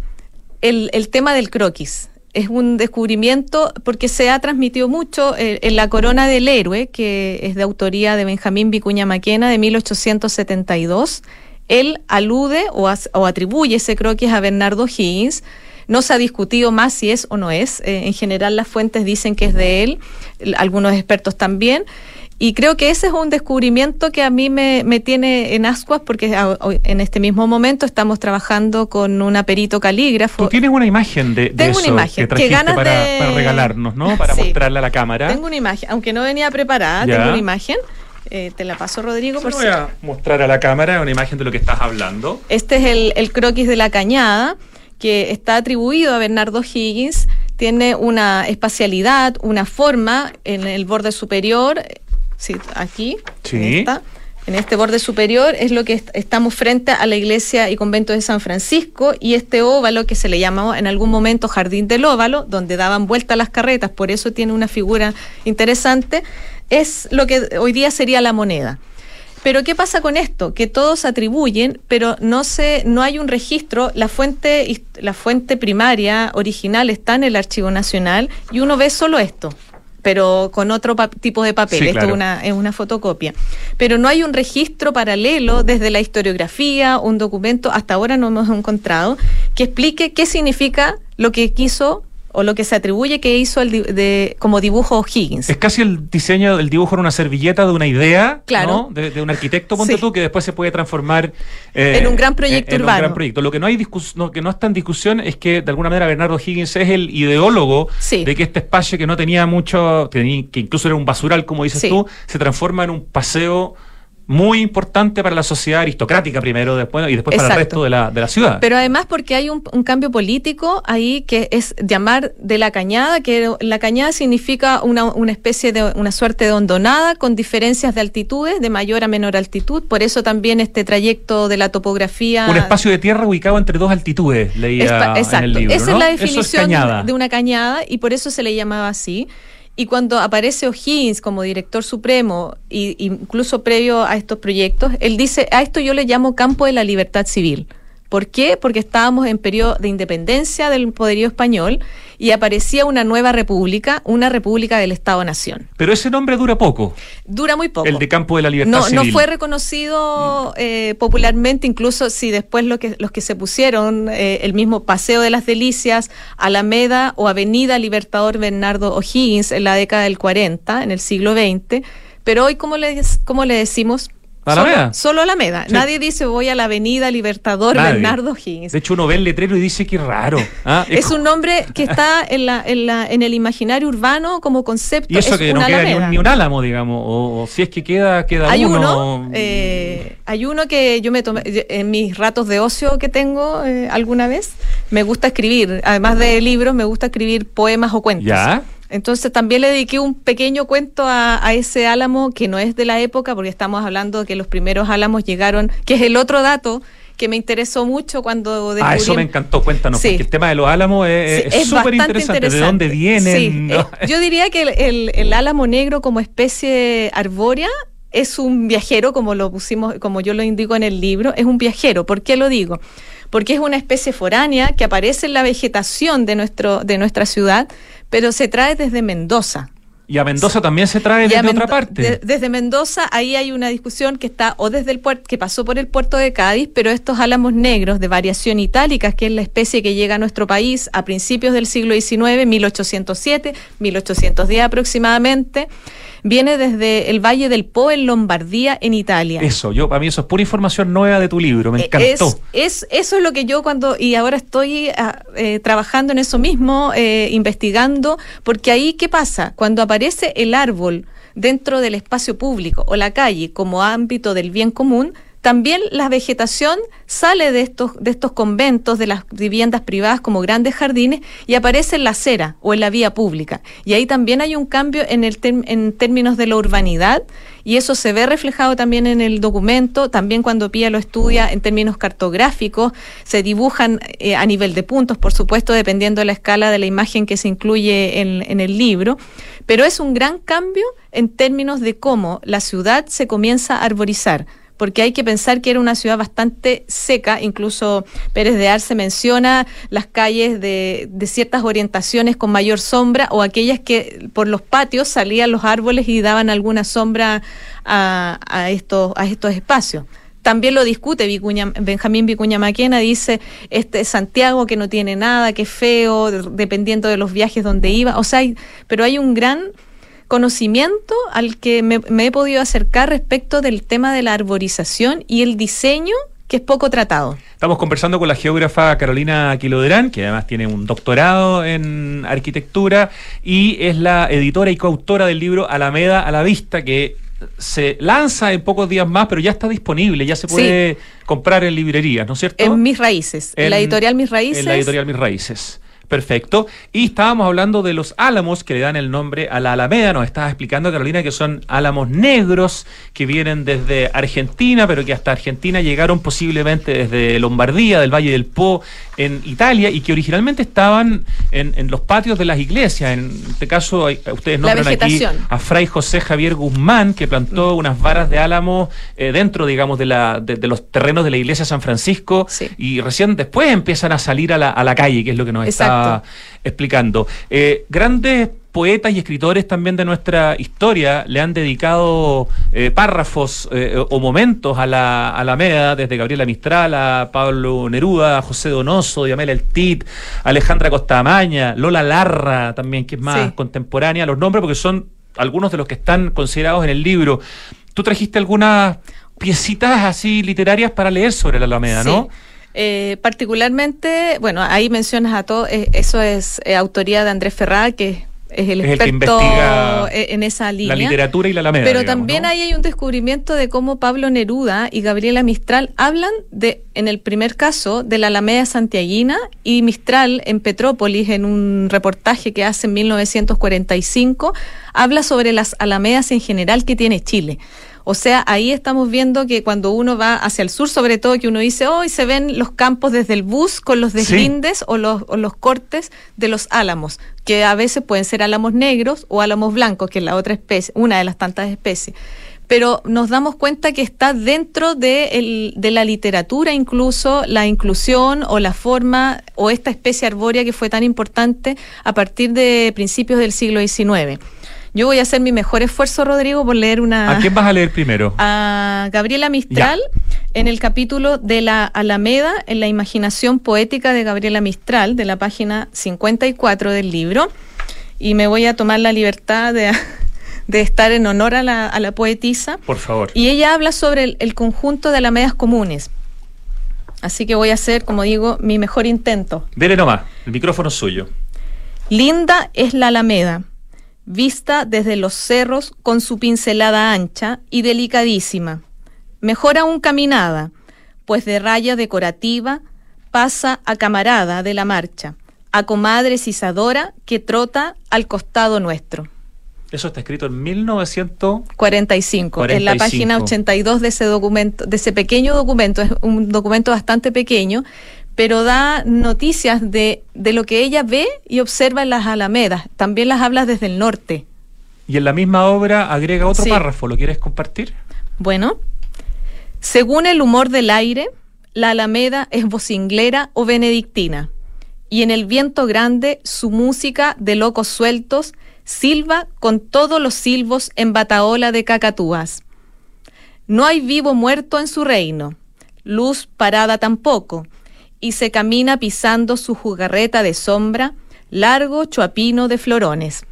el, el tema del croquis. Es un descubrimiento porque se ha transmitido mucho eh, en La Corona del Héroe, que es de autoría de Benjamín Vicuña Maquena de 1872. Él alude o, o atribuye ese croquis a Bernardo Higgins. No se ha discutido más si es o no es. Eh, en general las fuentes dicen que es de él, algunos expertos también. Y creo que ese es un descubrimiento que a mí me, me tiene en ascuas porque en este mismo momento estamos trabajando con un perito calígrafo. Tú tienes una imagen de, de Tengo una imagen, que ganas para, de- para regalarnos, ¿no? Para Sí. mostrarla a la cámara. Tengo una imagen, aunque no venía preparada, Ya. tengo una imagen. Eh, te la paso, Rodrigo, por voy a mostrar a la cámara una imagen de lo que estás hablando. Este es el, el croquis de la cañada, que está atribuido a Bernardo Higgins. Tiene una espacialidad, una forma en el borde superior. Sí, aquí. Sí. En, esta, en este borde superior es lo que est- estamos frente a la iglesia y convento de San Francisco y este óvalo que se le llamaba en algún momento Jardín del Óvalo, donde daban vuelta las carretas, por eso tiene una figura interesante, es lo que hoy día sería la moneda. Pero ¿qué pasa con esto? Que todos atribuyen, pero no se, no hay un registro. La fuente, la fuente primaria original está en el Archivo Nacional y uno ve solo esto, pero con otro tipo de papel. Sí, esto claro. es una, es una fotocopia. Pero no hay un registro paralelo desde la historiografía, un documento, hasta ahora no hemos encontrado, que explique qué significa lo que quiso o lo que se atribuye que hizo el di- de, como dibujo O'Higgins. Es casi el diseño del dibujo en una servilleta de una idea, Claro. ¿no? De, de un arquitecto, ponte Sí. tú, que después se puede transformar eh, En un gran proyecto en un urbano. gran proyecto. Lo que no hay no, que no está en discusión es que de alguna manera Bernardo Higgins es el ideólogo Sí. de que este espacio que no tenía mucho, que, incluso era un basural, como dices Sí. tú, se transforma en un paseo muy importante para la sociedad aristocrática primero, después y después para el resto de la, de la ciudad. Pero además porque hay un, un cambio político ahí que es llamar de la cañada, que la cañada significa una, una especie de una suerte de hondonada con diferencias de altitudes, de mayor a menor altitud. Por eso también este trayecto de la topografía. un espacio de tierra ubicado entre dos altitudes, leía Espa- en Exacto. el libro. Esa ¿no? es la definición de una cañada y por eso se le llamaba así. Y cuando aparece O'Higgins como director supremo, y, incluso previo a estos proyectos, él dice, a esto yo le llamo campo de la libertad civil. ¿Por qué? Porque estábamos en periodo de independencia del poderío español y aparecía una nueva república, una república del Estado-Nación. Pero ese nombre dura poco. Dura muy poco. El de Campo de la Libertad No, Civil. Fue reconocido eh, popularmente, incluso si después lo que, los que se pusieron, eh, el mismo Paseo de las Delicias, Alameda o Avenida Libertador Bernardo O'Higgins en la década del 40, en el siglo XX. Pero hoy, ¿cómo le, cómo le decimos? Alameda. Solo, solo Alameda. Sí. Nadie dice voy a la Avenida Libertador Nadie. Bernardo O'Higgins. De hecho, uno ve el letrero y dice que raro. ¿ah? Es un nombre que está en, la, en, la, en el imaginario urbano como concepto. Y eso es que no queda ni un, alameda. ni un álamo, digamos. O, o si es que queda, queda Hay uno. uno, eh, hay uno que yo me tomé en mis ratos de ocio que tengo eh, alguna vez. Me gusta escribir, además de libros, me gusta escribir poemas o cuentos. Ya. Entonces también le dediqué un pequeño cuento a, a ese álamo que no es de la época, porque estamos hablando de que los primeros álamos llegaron, que es el otro dato que me interesó mucho cuando Ah, eso me encantó. Cuéntanos, Sí. porque el tema de los álamos es Sí, súper interesante. ¿De dónde vienen? Sí, ¿no? eh, yo diría que el, el- el álamo negro como especie arbórea es un viajero, como lo pusimos, como yo lo indico en el libro, es un viajero. ¿Por qué lo digo? Porque es una especie foránea que aparece en la vegetación de, nuestro, de nuestra ciudad, pero se trae desde Mendoza. Y a Mendoza también se trae desde otra parte. desde Mendoza, ahí hay una discusión que está, o desde el puerto, que pasó por el puerto de Cádiz, pero estos álamos negros de variación itálica, que es la especie que llega a nuestro país a principios del siglo XIX, 1807, 1810 aproximadamente, viene desde el Valle del Po en Lombardía, en Italia. Eso, yo para mí eso es pura información nueva de tu libro, me eh, encantó. Es, eso es lo que yo cuando, y ahora estoy ah, eh, trabajando en eso mismo, eh, investigando, porque ahí, ¿qué pasa? Cuando aparece el árbol dentro del espacio público o la calle como ámbito del bien común, también la vegetación sale de estos, de estos conventos, de las viviendas privadas como grandes jardines y aparece en la acera o en la vía pública. Y ahí también hay un cambio en, el en términos de la urbanidad y eso se ve reflejado también en el documento, también cuando Pía lo estudia en términos cartográficos, se dibujan eh, a nivel de puntos, por supuesto, dependiendo de la escala de la imagen que se incluye en, en el libro, pero es un gran cambio en términos de cómo la ciudad se comienza a arborizar porque hay que pensar que era una ciudad bastante seca, incluso Pérez de Arce menciona las calles de, ciertas orientaciones con mayor sombra o aquellas que por los patios salían los árboles y daban alguna sombra a, estos, a estos espacios. También lo discute Benjamín Vicuña Maquena, dice este Santiago que no tiene nada, que es feo, dependiendo de los viajes donde iba, o sea, pero hay un gran conocimiento al que me, he podido acercar respecto del tema de la arborización y el diseño que es poco tratado. Estamos conversando con la geógrafa Carolina Quiloderán, que además tiene un doctorado en arquitectura y es la editora y coautora del libro Alameda a la Vista, que se lanza en pocos días más, pero ya está disponible, ya se puede comprar en librerías, ¿no es cierto? En Mis Raíces, en, la editorial Mis Raíces. En la editorial Mis Raíces. Perfecto. Y estábamos hablando de los álamos que le dan el nombre a la Alameda. Nos estaba explicando, Carolina, que son álamos negros que vienen desde Argentina, pero que hasta Argentina llegaron posiblemente desde Lombardía, del Valle del Po, en Italia, y que originalmente estaban en, los patios de las iglesias. En este caso, ustedes nombran aquí a Fray José Javier Guzmán, que plantó mm. unas varas de álamo eh, dentro, digamos, de, la, de, los terrenos de la iglesia San Francisco, y recién después empiezan a salir a la, a la calle, que es lo que nos está explicando. Eh, grandes poetas y escritores también de nuestra historia le han dedicado eh, párrafos eh, o momentos a la Alameda, desde Gabriela Mistral a Pablo Neruda, José Donoso, Diamel El Tit, Alejandra Costamaña, Lola Larra también, que es más contemporánea, los nombres porque son algunos de los que están considerados en el libro. Tú trajiste algunas piecitas así literarias para leer sobre la Alameda, ¿no? Eh, particularmente, bueno, ahí mencionas a todo, eh, eso es eh, autoría de Andrés Ferrá, que es el experto e, en esa línea. La literatura y la Alameda. Pero también ahí hay un descubrimiento de cómo Pablo Neruda y Gabriela Mistral hablan de, en el primer caso, de la Alameda santiaguina y Mistral en Petrópolis, en un reportaje que hace en 1945, habla sobre las alamedas en general que tiene Chile. O sea, ahí estamos viendo que cuando uno va hacia el sur, sobre todo, que uno dice, hoy se ven los campos desde el bus con los deslindes o, los, los cortes de los álamos, que a veces pueden ser álamos negros o álamos blancos, que es la otra especie, una de las tantas especies pero nos damos cuenta que está dentro de, de, la literatura incluso la inclusión o la forma o esta especie arbórea que fue tan importante a partir de principios del siglo XIX. Yo voy a hacer mi mejor esfuerzo, Rodrigo, por leer una... ¿A quién vas a leer primero? A Gabriela Mistral, en el capítulo de la Alameda, en la imaginación poética de Gabriela Mistral, de la página 54 del libro. Y me voy a tomar la libertad de, estar en honor a la, a la, poetisa. Por favor. Y ella habla sobre el, el conjunto de alamedas comunes. Así que voy a hacer, como digo, mi mejor intento. Dele nomás, el micrófono es suyo. Linda es la alameda vista desde los cerros con su pincelada ancha y delicadísima. Mejor aún caminada, pues de raya decorativa pasa a camarada de la marcha, a comadre cisadora que trota al costado nuestro. Eso está escrito en 1945, 45. en la página 82 de ese documento, de ese pequeño documento, es un documento bastante pequeño, pero da noticias de, de lo que ella ve y observa en las alamedas. También las habla desde el norte. y en la misma obra agrega otro Sí. párrafo. ¿Lo quieres compartir? Bueno, según el humor del aire, la alameda es vocinglera o benedictina, y en el viento grande su música de locos sueltos silba con todos los silbos en bataola de cacatúas. No hay vivo muerto en su reino, luz parada tampoco, y se camina pisando su jugarreta de sombra, largo chuapino de florones.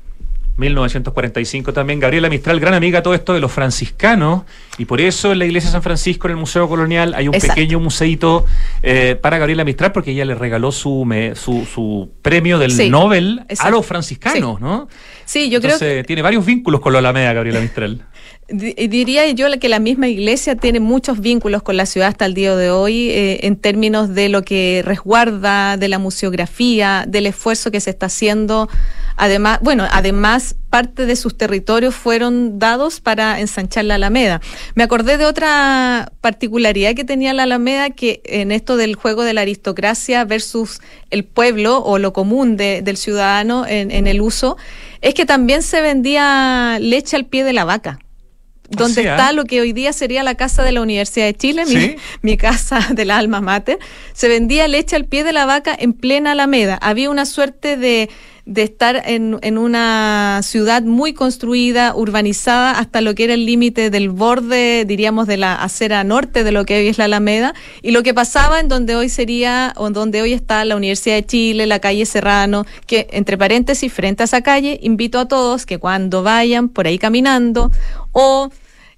1945 también. Gabriela Mistral, gran amiga todo esto de los franciscanos, y por eso en la iglesia de San Francisco, en el Museo Colonial, hay un Exacto. pequeño museito eh, para Gabriela Mistral, porque ella le regaló su, me- su, su premio del Sí, Nobel a los franciscanos, Sí. ¿no? Sí, yo creo que tiene varios vínculos con la Alameda, Gabriela Mistral. Di- Diría yo que la misma iglesia tiene muchos vínculos con la ciudad hasta el día de hoy eh, en términos de lo que resguarda, de la museografía, del esfuerzo que se está haciendo. Además, bueno, además parte de sus territorios fueron dados para ensanchar la Alameda. Me acordé de otra particularidad que tenía la Alameda que en esto del juego de la aristocracia versus el pueblo o lo común de- del ciudadano en, en el uso, es que también se vendía leche al pie de la vaca donde ¿ah? está lo que hoy día sería la casa de la Universidad de Chile, mi casa de la alma mater, se vendía leche al pie de la vaca en plena Alameda. Había una suerte de, de estar en, en una ciudad muy construida, urbanizada, hasta lo que era el límite del borde, diríamos, de la acera norte de lo que hoy es la Alameda, y lo que pasaba en donde hoy sería, o en donde hoy está la Universidad de Chile, la calle Serrano, que entre paréntesis, frente a esa calle, invito a todos que cuando vayan por ahí caminando o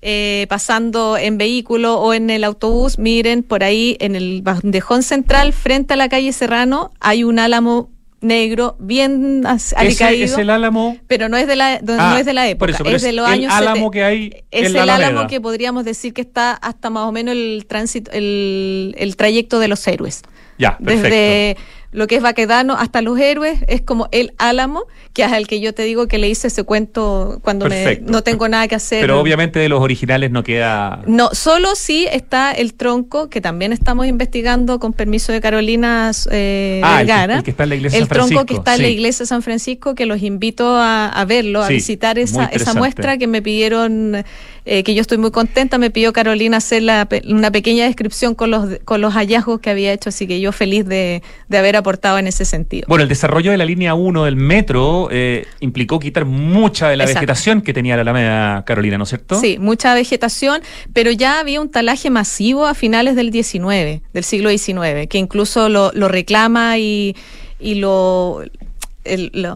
eh, pasando en vehículo o en el autobús, miren por ahí en el bandejón central, frente a la calle Serrano, hay un álamo negro bien Ese alicaído. es el álamo. Pero no es de la, no Ah, es de la por época, eso, es de los el años álamo sete- que hay Es en el álamo que podríamos decir que está hasta más o menos el tránsito, el, el trayecto de los héroes. Ya, perfecto. Desde lo que es Baquedano hasta los héroes, es como el álamo, que es al que yo te digo que le hice ese cuento cuando me, no tengo nada que hacer. Pero obviamente de los originales no queda. No, solo sí está el tronco, que también estamos investigando con permiso de Carolina eh, Ah, el que- Vergara. el que está en la iglesia El San tronco que está en la iglesia de San Francisco, que los invito a, a verlo, a Sí, visitar esa, muestra que me pidieron, eh, que yo estoy muy contenta, me pidió Carolina hacer la una pequeña descripción con los, con los hallazgos que había hecho, así que yo feliz de, de haber aportado en ese sentido. Bueno, el desarrollo de la línea 1 del metro eh, implicó quitar mucha de la Exacto. vegetación que tenía la Alameda Carolina, ¿no es cierto? Sí, mucha vegetación, pero ya había un talaje masivo a finales del 19, del siglo XIX, que incluso lo, lo reclama y, y lo, el-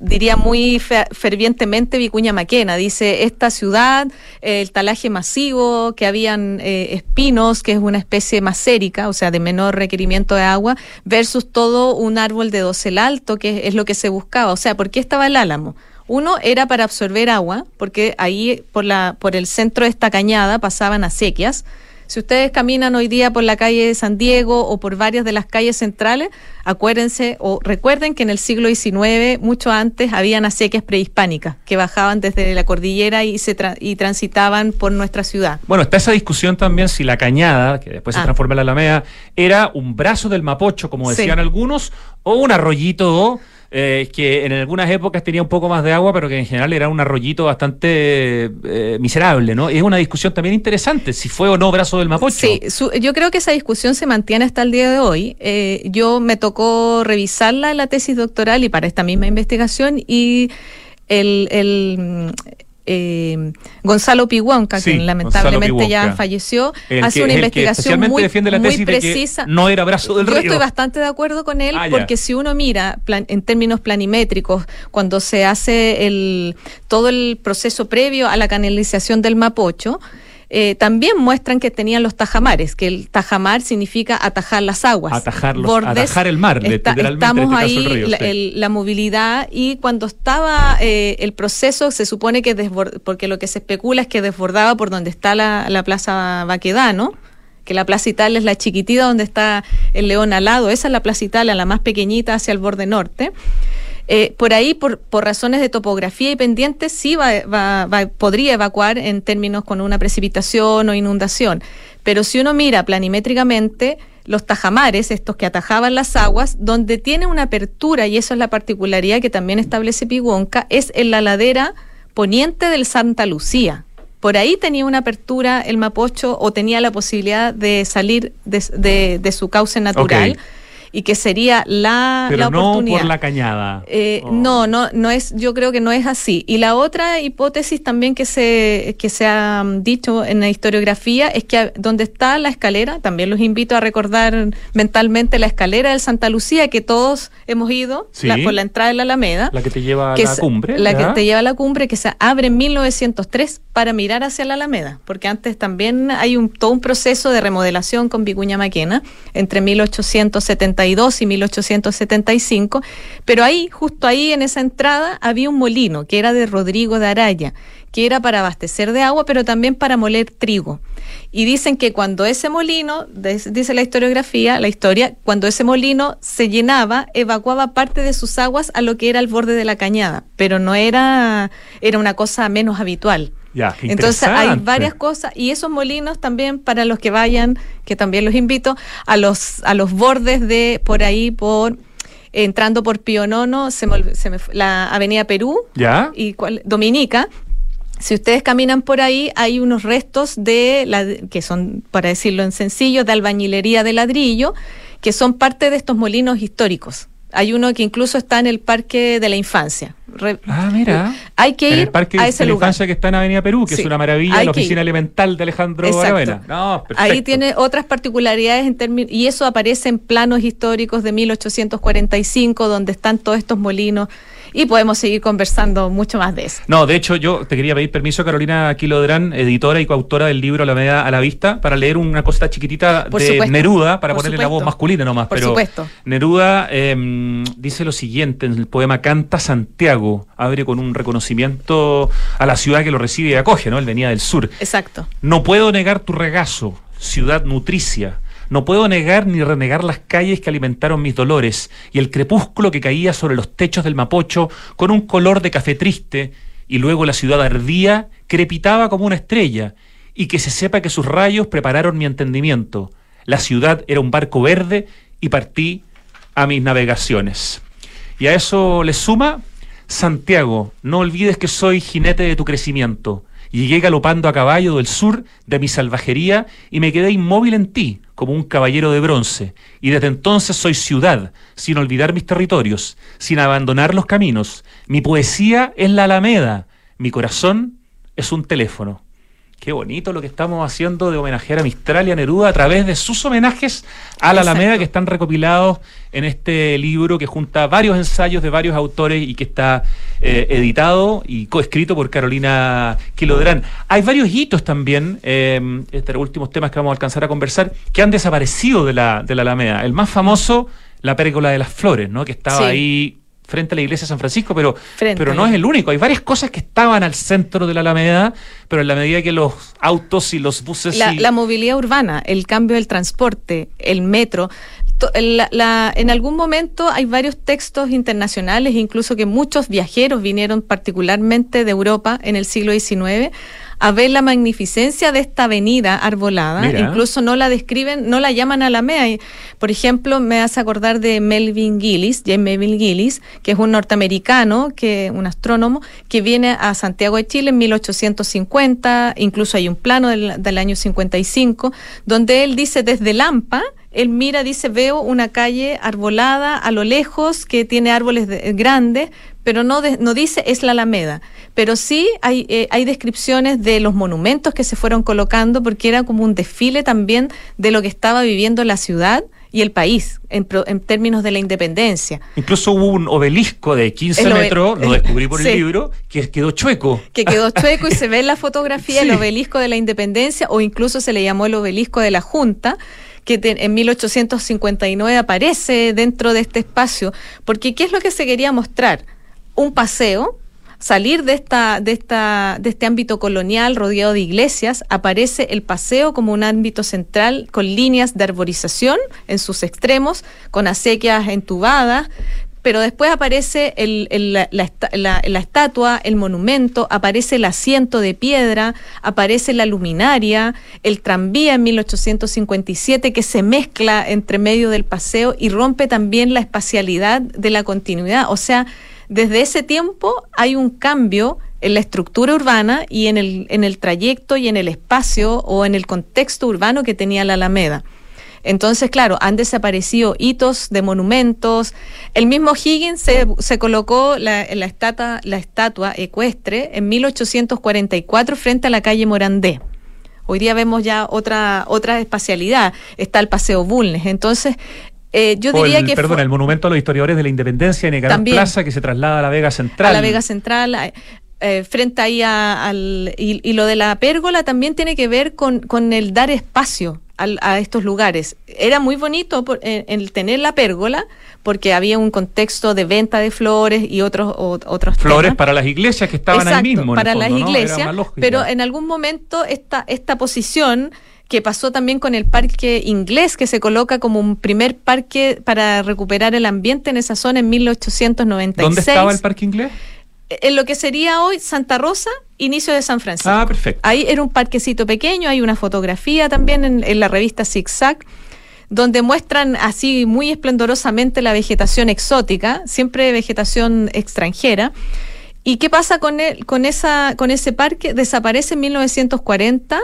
diría muy fe- fervientemente Vicuña Maquena. Dice, esta ciudad, el talaje masivo, que habían eh, espinos, que es una especie macérica, o sea, de menor requerimiento de agua, versus todo un árbol de dosel alto, que es lo que se buscaba. O sea, ¿por qué estaba el álamo? Uno era para absorber agua, porque ahí por, la, por el centro de esta cañada pasaban acequias. Si ustedes caminan hoy día por la calle de San Diego o por varias de las calles centrales, acuérdense o recuerden que en el siglo XIX, mucho antes, habían acequias prehispánicas que bajaban desde la cordillera y, se tra- y transitaban por nuestra ciudad. Bueno, está esa discusión también si la cañada, que después se Ah. transforma en la Alameda, era un brazo del Mapocho, como Sí. decían algunos, o un arroyito eh, que en algunas épocas tenía un poco más de agua, pero que en general era un arroyito bastante eh, miserable, ¿no? Es una discusión también interesante, si fue o no brazo del Mapocho. Sí, su- yo creo que esa discusión se mantiene hasta el día de hoy. Eh, yo me tocó revisarla en la tesis doctoral y para esta misma investigación y el, el, eh, Gonzalo Piguanca, Sí, que lamentablemente ya falleció, El hace que- una investigación muy, de que precisa. no era brazo del Yo río. estoy bastante de acuerdo con él Ah, ya. porque si uno mira plan- en términos planimétricos, cuando se hace el, todo el proceso previo a la canalización del Mapocho, eh, también muestran que tenían los tajamares, que el tajamar significa atajar las aguas. Atajar los- atajar el mar, Está- literalmente, estamos en este caso ahí, el río, la, sí. el- la movilidad, y cuando estaba eh, el proceso, se supone que desbord- porque lo que se especula es que desbordaba por donde está la, la Plaza Baquedano, que la Plaza Italia es la chiquitita donde está el león alado, esa es la Plaza Italia, la más pequeñita hacia el borde norte. Eh, por ahí, por, por razones de topografía y pendientes, sí va, va- va- podría evacuar en términos con una precipitación o inundación. Pero si uno mira planimétricamente, los tajamares, estos que atajaban las aguas, donde tiene una apertura, y eso es la particularidad que también establece Piguonca, es en la ladera poniente del Santa Lucía. Por ahí tenía una apertura el Mapocho o tenía la posibilidad de salir de, de- su cauce natural. Y que sería la, Pero la no oportunidad. por la cañada. Eh, Oh. No, no, no es, yo creo que no es así. Y la otra hipótesis también que se, que se ha mm, dicho en la historiografía es que a- donde está la escalera, también los invito a recordar mentalmente la escalera del Santa Lucía, que todos hemos ido Sí. la- por la entrada de la Alameda. La que te lleva a la cumbre. La que te lleva a la cumbre, que se abre en 1903 para mirar hacia la Alameda, porque antes también hay un, todo un proceso de remodelación con Vicuña Maquena entre 1872 y 1875, pero ahí, justo ahí en esa entrada, había un molino que era de Rodrigo de Araya, que era para abastecer de agua, pero también para moler trigo. Y dicen que cuando ese molino, dice la historiografía, la historia, cuando ese molino se llenaba, evacuaba parte de sus aguas a lo que era el borde de la cañada, pero no era, era una cosa menos habitual. Ya, Entonces hay varias cosas y esos molinos también para los que vayan, que también los invito, a los, a los bordes de por ahí, por entrando por Pionono, se me, se me la Avenida Perú ¿Ya? y cuál- Dominica. Si ustedes caminan por ahí, hay unos restos de la, que son, para decirlo en sencillo, de albañilería de ladrillo, que son parte de estos molinos históricos. Hay uno que incluso está en el Parque de la Infancia. Re- Ah, mira. Hay que en ir el parque a de la lugar. infancia que está en Avenida Perú, que Sí, es una maravilla, hay la oficina elemental de Alejandro. Aravena. No. Ahí tiene otras particularidades en términos y eso aparece en planos históricos de 1845 donde están todos estos molinos y podemos seguir conversando mucho más de eso. No, de hecho, yo te quería pedir permiso, Carolina Quilodrán, editora y coautora del libro La Media a la Vista, para leer una cosita chiquitita Por de supuesto, Neruda, para por ponerle la voz masculina nomás. Por pero supuesto. Neruda eh, dice lo siguiente en el poema Canta Santiago, abre con un reconocimiento a la ciudad que lo recibe y acoge, ¿no? Él venía del sur. Exacto. No puedo negar tu regazo, ciudad nutricia. No puedo negar ni renegar las calles que alimentaron mis dolores y el crepúsculo que caía sobre los techos del Mapocho con un color de café triste y luego la ciudad ardía, crepitaba como una estrella y que se sepa que sus rayos prepararon mi entendimiento. La ciudad era un barco verde y partí a mis navegaciones. Y a eso le suma Santiago, no olvides que soy jinete de tu crecimiento. Llegué galopando a caballo del sur de mi salvajería y me quedé inmóvil en ti, como un caballero de bronce. Y desde entonces soy ciudad, sin olvidar mis territorios, sin abandonar los caminos. Mi poesía es la alameda, mi corazón es un teléfono. Qué bonito lo que estamos haciendo de homenajear a Mistral y a Neruda a través de sus homenajes a la Exacto. Alameda que están recopilados en este libro que junta varios ensayos de varios autores y que está eh, editado y coescrito por Carolina Quilodrán. Hay varios hitos también, eh, estos últimos temas que vamos a alcanzar a conversar, que han desaparecido de la, de la Alameda. El más famoso, la pérgola de las flores, ¿no? que estaba Sí. ahí frente a la iglesia de San Francisco, pero, Frente. pero no es el único. Hay varias cosas que estaban al centro de la Alameda, pero en la medida que los autos y los buses... La, y- la movilidad urbana, el cambio del transporte, el metro. To- la- la- en algún momento hay varios textos internacionales, incluso que muchos viajeros vinieron particularmente de Europa en el siglo XIX a ver la magnificencia de esta avenida arbolada. Mira. Incluso no la describen, no la llaman Alameda. Y, Por ejemplo, me hace acordar de Melvin Gillis, James Melvin Gillis, que es un norteamericano, que un astrónomo, que viene a Santiago de Chile en 1850, incluso hay un plano del, del año 55, donde él dice desde Lampa, él mira, dice, veo una calle arbolada a lo lejos que tiene árboles de- grandes, pero no, de- no dice es la Alameda. Pero sí hay, eh, hay descripciones de los monumentos que se fueron colocando porque era como un desfile también de lo que estaba viviendo la ciudad y el país en, pro- en términos de la independencia. Incluso hubo un obelisco de 15 El obe- metros, lo descubrí por Sí. el libro, que quedó chueco. que quedó chueco y se ve en la fotografía Sí. el obelisco de la independencia o incluso se le llamó el obelisco de la Junta que te- en 1859 aparece dentro de este espacio, porque ¿qué es lo que se quería mostrar? Un paseo, salir de esta, de esta, de este ámbito colonial rodeado de iglesias, aparece el paseo como un ámbito central con líneas de arborización en sus extremos, con acequias entubadas, pero después aparece el- la, la esta- la- la estatua, el monumento, aparece el asiento de piedra, aparece la luminaria, el tranvía en 1857 que se mezcla entre medio del paseo y rompe también la espacialidad de la continuidad. O sea, desde ese tiempo hay un cambio en la estructura urbana y en el trayecto y en el espacio o en el contexto urbano que tenía la Alameda. Entonces, claro, han desaparecido hitos de monumentos. El mismo Higgins se, se colocó la, la, estatua, la estatua ecuestre en 1844 frente a la calle Morandé. Hoy día vemos ya otra, otra espacialidad. Está el Paseo Bulnes. Entonces, eh, yo diría el, que. Perdón, el monumento a los historiadores de la independencia en Ecarán Plaza que se traslada a la Vega Central. A la Vega Central. Eh, frente ahí a, al. Y, y, lo de la pérgola también tiene que ver con, con el dar espacio a, estos lugares. Era muy bonito por, eh, el tener la pérgola porque había un contexto de venta de flores y otros o, otros flores temas. para las iglesias que estaban Exacto, ahí mismo. para fondo, las ¿no? iglesias, pero en algún momento esta esta posición que pasó también con el parque inglés, que se coloca como un primer parque para recuperar el ambiente en esa zona en 1896. ¿Dónde estaba el parque inglés? En lo que sería hoy Santa Rosa, inicio de San Francisco. Ah, perfecto. Ahí era un parquecito pequeño, hay una fotografía también en, en la revista Zigzag, donde muestran así muy esplendorosamente la vegetación exótica, siempre vegetación extranjera. ¿Y qué pasa con, el, con, esa, con ese parque? Desaparece en 1940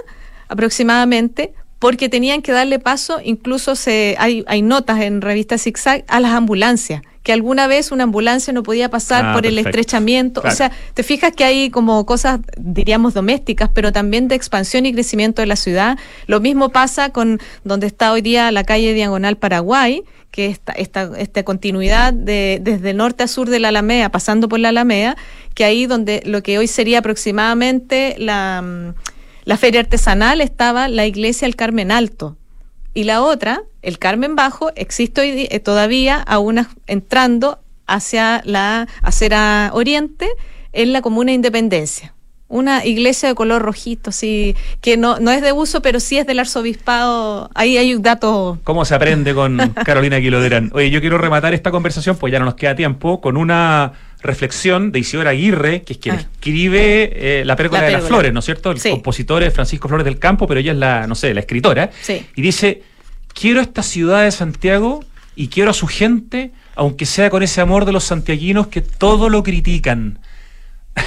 aproximadamente porque tenían que darle paso, incluso se, hay, hay notas en revista Zigzag, a las ambulancias que alguna vez una ambulancia no podía pasar Ah, por el estrechamiento. Claro. O sea, te fijas que hay como cosas, diríamos, domésticas, pero también de expansión y crecimiento de la ciudad. Lo mismo pasa con donde está hoy día la calle Diagonal Paraguay, que esta, esta, esta continuidad de, desde norte a sur de la Alameda, pasando por la Alameda, que ahí donde lo que hoy sería aproximadamente la, mm, la feria artesanal estaba la iglesia El Carmen Alto. Y la otra, el Carmen Bajo, existe hoy eh, todavía, aún entrando hacia la acera oriente, en la comuna de Independencia. Una iglesia de color rojito, sí, que no, no es de uso, pero sí es del arzobispado. Ahí hay un dato. ¿Cómo se aprende con Carolina Quiloderán? Oye, yo quiero rematar esta conversación, pues ya no nos queda tiempo, con una reflexión de Isidora Aguirre, que es quien Ah. escribe eh, La Pérgola La de las. Flores, ¿no es cierto? El Sí. compositor es Francisco Flores del Campo, pero ella es la, no sé, la escritora. Sí. Y dice, quiero esta ciudad de Santiago y quiero a su gente, aunque sea con ese amor de los santiaguinos que todo lo critican.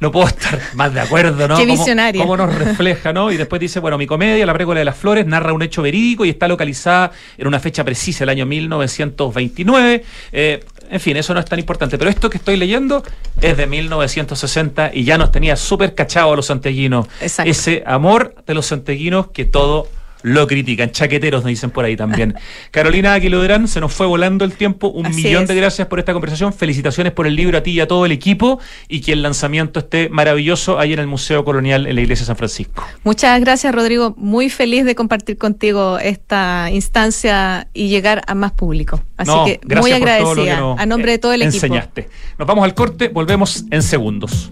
No puedo estar más de acuerdo, ¿no? Qué Cómo- visionaria. cómo nos refleja, ¿no? Y después dice, bueno, mi comedia, La Pérgola de las Flores, narra un hecho verídico y está localizada en una fecha precisa, el año 1929. Eh, en fin, eso no es tan importante. Pero esto que estoy leyendo es de 1960 y ya nos tenía súper cachado a los santiaguinos. Exacto. Ese amor de los santiaguinos que todo lo critican. Chaqueteros, nos dicen por ahí también. Carolina Aquiloderán, se nos fue volando el tiempo. Un Así millón es. de gracias por esta conversación. Felicitaciones por el libro a ti y a todo el equipo y que el lanzamiento esté maravilloso ahí en el Museo Colonial en la Iglesia de San Francisco. Muchas gracias, Rodrigo. Muy feliz de compartir contigo esta instancia y llegar a más público. Así No, que muy agradecida a nombre de todo el equipo. Enseñaste. Nos vamos al corte, volvemos en segundos.